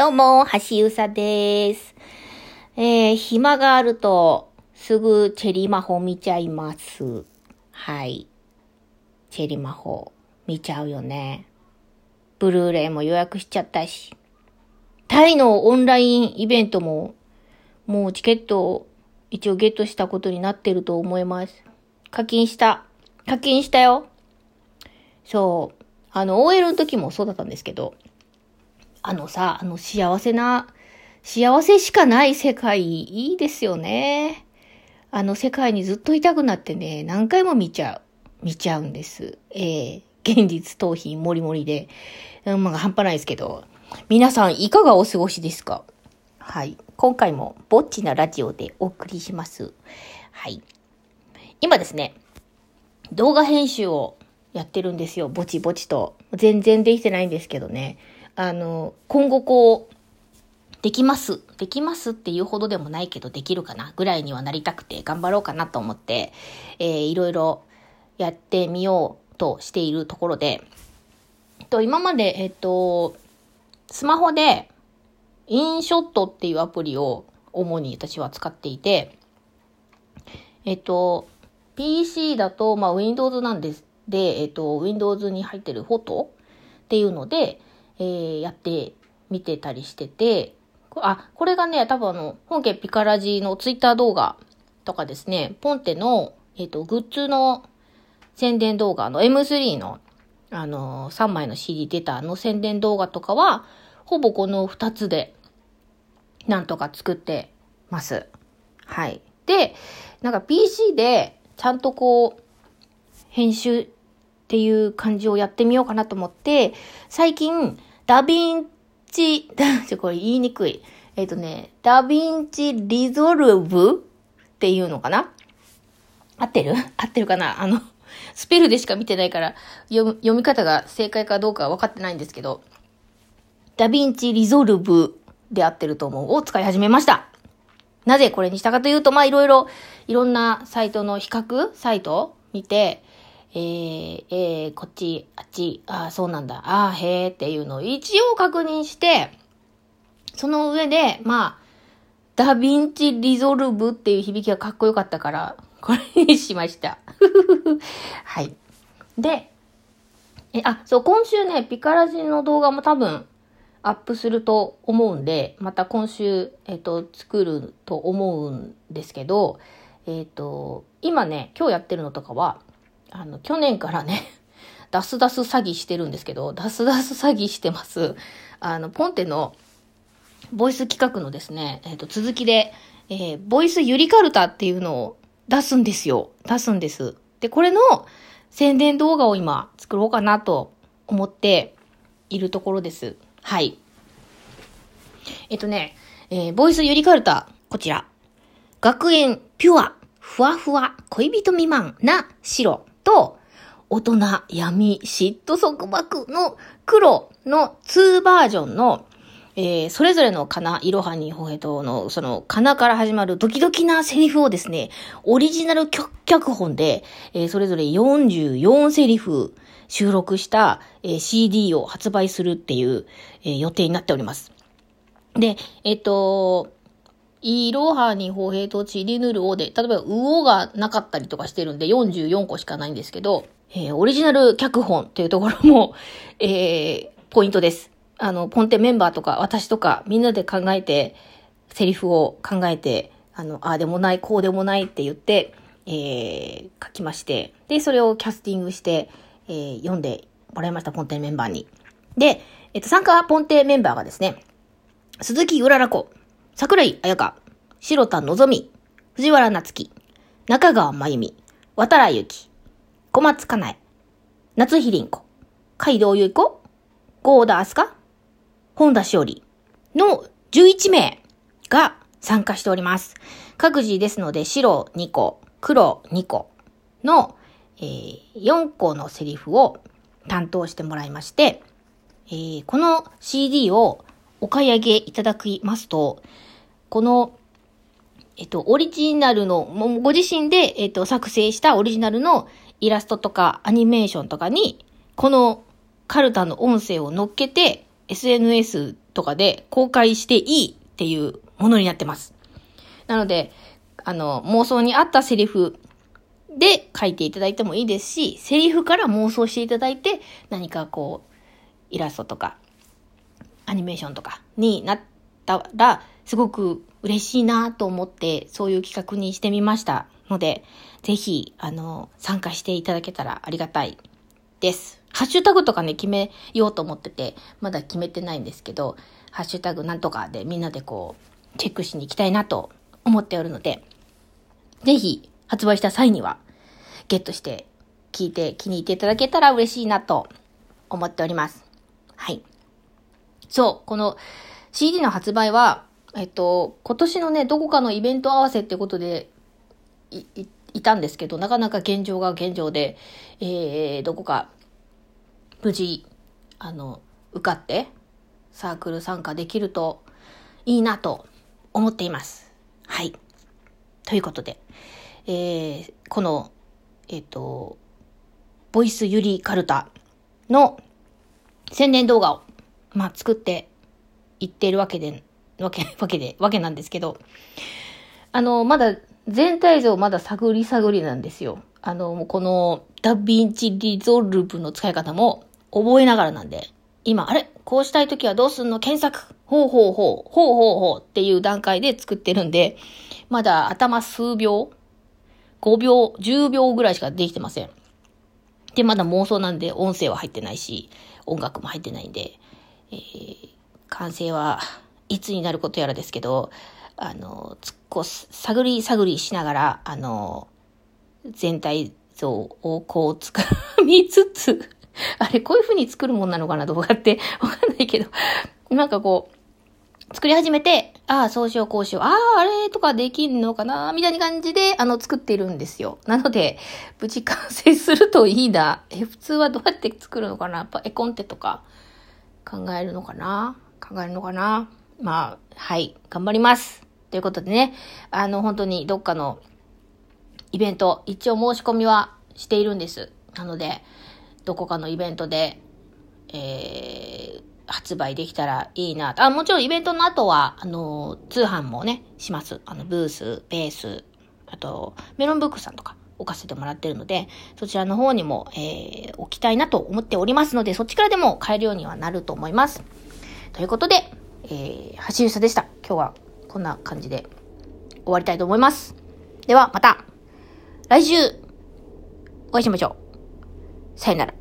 どうも、橋うさです。えー、暇があると、すぐチェリマホ見ちゃいます。はい。チェリマホ見ちゃうよね。ブルーレイも予約しちゃったし。タイのオンラインイベントも、もうチケットを一応ゲットしたことになってると思います。課金した。課金したよ。そう。あの、OL の時もそうだったんですけど、あのさ、あの幸せな、幸せしかない世界、いいですよね。あの世界にずっといたくなってね、何回も見ちゃう。見ちゃうんです。ええ現実逃避もりもりで。うん、まあ、半端ないですけど。皆さん、いかがお過ごしですか？はい。今回も、ぼっちなラジオでお送りします。はい。今ですね、動画編集をやってるんですよ。ぼちぼちと。全然できてないんですけどね。あの、今後こう、できます。できますっていうほどでもないけど、できるかなぐらいにはなりたくて頑張ろうかなと思って、えー、いろいろやってみようとしているところで、と、今まで、えっと、スマホで、インショットっていうアプリを主に私は使っていて、えっと、PC だと、まあ、Windows なんです。で、えっと、Windows に入ってるフォトっていうので、えー、やってみてたりしてて、あ、これがね、多分あの、本家ピカラジのツイッター動画とかですね、ポンテの、えっ、と、グッズの宣伝動画の M3 の、あのー、3枚の CD 出たの宣伝動画とかは、ほぼこの2つで、なんとか作ってます。はい。で、なんか PC で、ちゃんとこう、編集っていう感じをやってみようかなと思って、最近、ダヴィンチ、ちょ、これ言いにくい。えっ、とね、 DaVinci Resolve っていうのかな？合ってる？合ってるかな？あの、スペルでしか見てないから読読み方が正解かどうかは分かってないんですけど、 DaVinci Resolve で合ってると思うを使い始めました。なぜこれにしたかというと、まあいろいろ、いろんなサイトの比較サイト見て、えー、えー、こっち、あっち、ああ、そうなんだ、ああ、へえっていうのを一応確認して、その上で、まあ、DaVinci Resolve っていう響きがかっこよかったから、これにしました。はい。で、え、あ、そう、今週ね、ピカラジの動画も多分アップすると思うんで、また今週、えっ、と、作ると思うんですけど、えっ、と、今ね、今日やってるのとかは、あの、去年からね、出す出す詐欺してるんですけど、出す出す詐欺してます。あの、ポンテの、ボイス企画のですね、えっ、と、続きで、えー、ボイスゆりかるたっていうのを出すんですよ。出すんです。で、これの宣伝動画を今作ろうかなと思っているところです。はい。えっ、とね、えー、ボイスゆりかるた、こちら。学園ピュア、ふわふわ、恋人未満な白と、大人闇嫉妬束縛の黒の2バージョンのえー、それぞれのかな、いろはにほへとの、その、かなから始まるドキドキなセリフをですね、オリジナル脚本で、えー、それぞれ44セリフ収録した、えー、CD を発売するっていう、え予定になっております。で、えっと、いろはにほへとちりぬるおで、例えば、うおがなかったりとかしてるんで、44個しかないんですけど、えオリジナル脚本っていうところも、えポイントです。あの、ポンテメンバーとか私とかみんなで考えて、セリフを考えて、あの、ああでもない、こうでもないって言って、えー、書きまして、で、それをキャスティングして、えー、読んでもらいました、ポンテメンバーに。で、えっと、参加ポンテメンバーがですね、鈴木うらら子、桜井彩香、白田のぞみ、藤原夏樹、中川真由美、渡良ゆき、小松かなえ、夏日凛子、海道ゆい子、郷田明日香、本田しおりの11名が参加しております。各自ですので白2個、黒2個の、えー、4個のセリフを担当してもらいまして、えー、この CD をお買い上げいただきますと、この、えっと、オリジナルの、ご自身で、えっと、作成したオリジナルのイラストとかアニメーションとかに、このカルタの音声を乗っけて、SNS とかで公開していいっていうものになってます。なので、あの、妄想に合ったセリフで書いていただいてもいいですし、セリフから妄想していただいて、何かこう、イラストとか、アニメーションとかになったら、すごく嬉しいなと思って、そういう企画にしてみましたので、ぜひ、あの、参加していただけたらありがたいです。ハッシュタグとかね、決めようと思ってて、まだ決めてないんですけど、ハッシュタグなんとかでみんなでこう、チェックしに行きたいなと思っておるので、ぜひ、発売した際には、ゲットして聞いて気に入っていただけたら嬉しいなと思っております。はい。そう、この CD の発売は、えっと、今年のね、どこかのイベント合わせってことで、い、い、いたんですけど、なかなか現状が現状で、えー、どこか、無事、あの、受かって、サークル参加できるといいなと思っています。はい。ということで、えー、この、えっ、と、ボイス百合かるたの宣伝動画を、まあ、作っていっているわけで、わけ、わけで、わけなんですけど、あの、まだ、全体像まだ探り探りなんですよ。あの、この DaVinci Resolve の使い方も覚えながらなんで、今、あれ？こうしたいときはどうすんの？検索ほうほうほう、ほうほうほうっていう段階で作ってるんで、まだ頭数秒 ?5 秒、10秒ぐらいしかできてません。で、まだ妄想なんで音声は入ってないし、音楽も入ってないんで、えー、完成はいつになることやらですけど、あの、つっこ、探り探りしながら、あの、全体像をこうつかみつつ、あれ、こういう風に作るもんなのかな、動画って。わかんないけど、なんかこう、作り始めて、ああ、そうしよう、こうしよう、ああ、あれとかできんのかな、みたいな感じで、あの、作っているんですよ。なので、無事完成するといいな。え、普通はどうやって作るのかな？やっぱ絵コンテとか考えるのかな？考えるのかな？まあ、はい、頑張ります。ということでね、あの、本当にどっかのイベント、一応申し込みはしているんです。なので、どこかのイベントで、えー、発売できたらいいなとあ、もちろんイベントの後は、あの、通販もね、します。あの、ブース、ベース、あと、メロンブックさんとか置かせてもらってるので、そちらの方にも、えー、置きたいなと思っておりますので、そっちからでも買えるようにはなると思います。ということで、えー、橋ゆさでした。今日はこんな感じで終わりたいと思います。では、また、来週、お会いしましょう。さよなら。